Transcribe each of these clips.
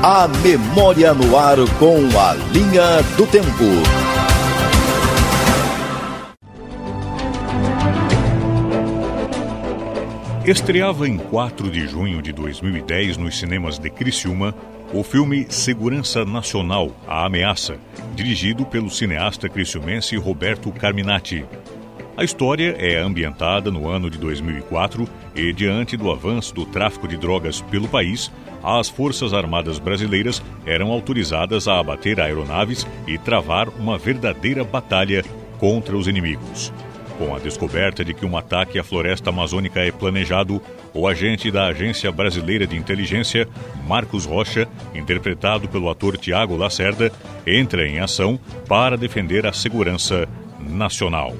A memória no ar com a linha do tempo. Estreava em 4 de junho de 2010 nos cinemas de Criciúma o filme Segurança Nacional, A Ameaça, dirigido pelo cineasta criciumense Roberto Carminati. A história é ambientada no ano de 2004 e, diante do avanço do tráfico de drogas pelo país, as Forças Armadas Brasileiras eram autorizadas a abater aeronaves e travar uma verdadeira batalha contra os inimigos. Com a descoberta de que um ataque à floresta amazônica é planejado, o agente da Agência Brasileira de Inteligência, Marcos Rocha, interpretado pelo ator Tiago Lacerda, entra em ação para defender a segurança nacional.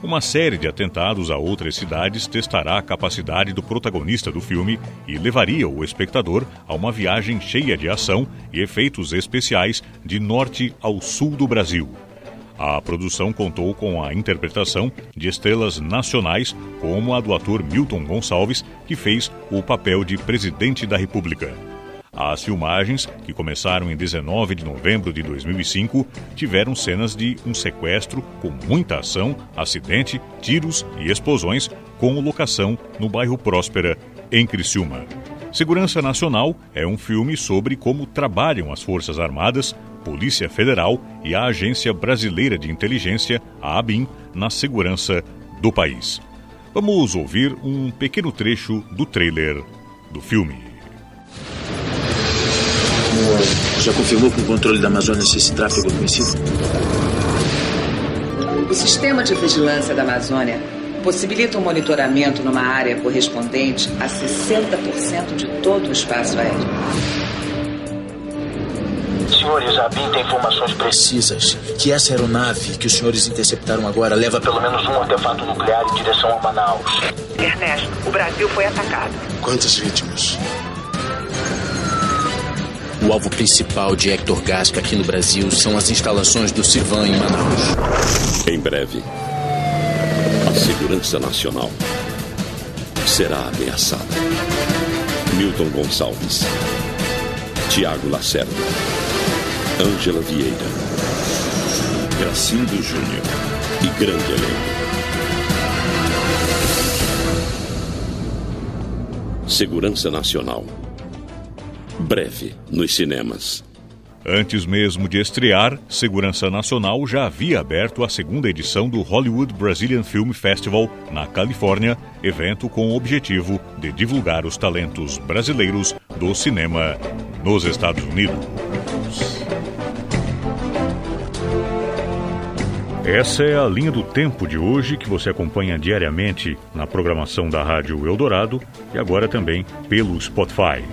Uma série de atentados a outras cidades testará a capacidade do protagonista do filme e levaria o espectador a uma viagem cheia de ação e efeitos especiais de norte ao sul do Brasil. A produção contou com a interpretação de estrelas nacionais, como a do ator Milton Gonçalves, que fez o papel de presidente da República. As filmagens, que começaram em 19 de novembro de 2005, tiveram cenas de um sequestro com muita ação, acidente, tiros e explosões, com locação no bairro Próspera, em Criciúma. Segurança Nacional é um filme sobre como trabalham as Forças Armadas, Polícia Federal e a Agência Brasileira de Inteligência, a ABIN, na segurança do país. Vamos ouvir um pequeno trecho do trailer do filme. Já confirmou com o controle da Amazônia se esse tráfego é conhecido? O sistema de vigilância da Amazônia possibilita um monitoramento numa área correspondente a 60% de todo o espaço aéreo. Senhores, a BIM tem informações precisas que essa aeronave que os senhores interceptaram agora leva pelo menos um artefato nuclear em direção a Manaus. Ernesto, o Brasil foi atacado. Quantas vítimas? O alvo principal de Hector Gasca aqui no Brasil são as instalações do Civan em Manaus. Em breve, a segurança nacional será ameaçada. Milton Gonçalves, Tiago Lacerda, Ângela Vieira, Gracindo Júnior e grande elenco. Segurança Nacional breve nos cinemas. Antes mesmo de estrear, Segurança Nacional já havia aberto a segunda edição do Hollywood Brazilian Film Festival na Califórnia, evento com o objetivo de divulgar os talentos brasileiros do cinema nos Estados Unidos. Essa é a linha do tempo de hoje que você acompanha diariamente na programação da Rádio Eldorado e agora também pelo Spotify.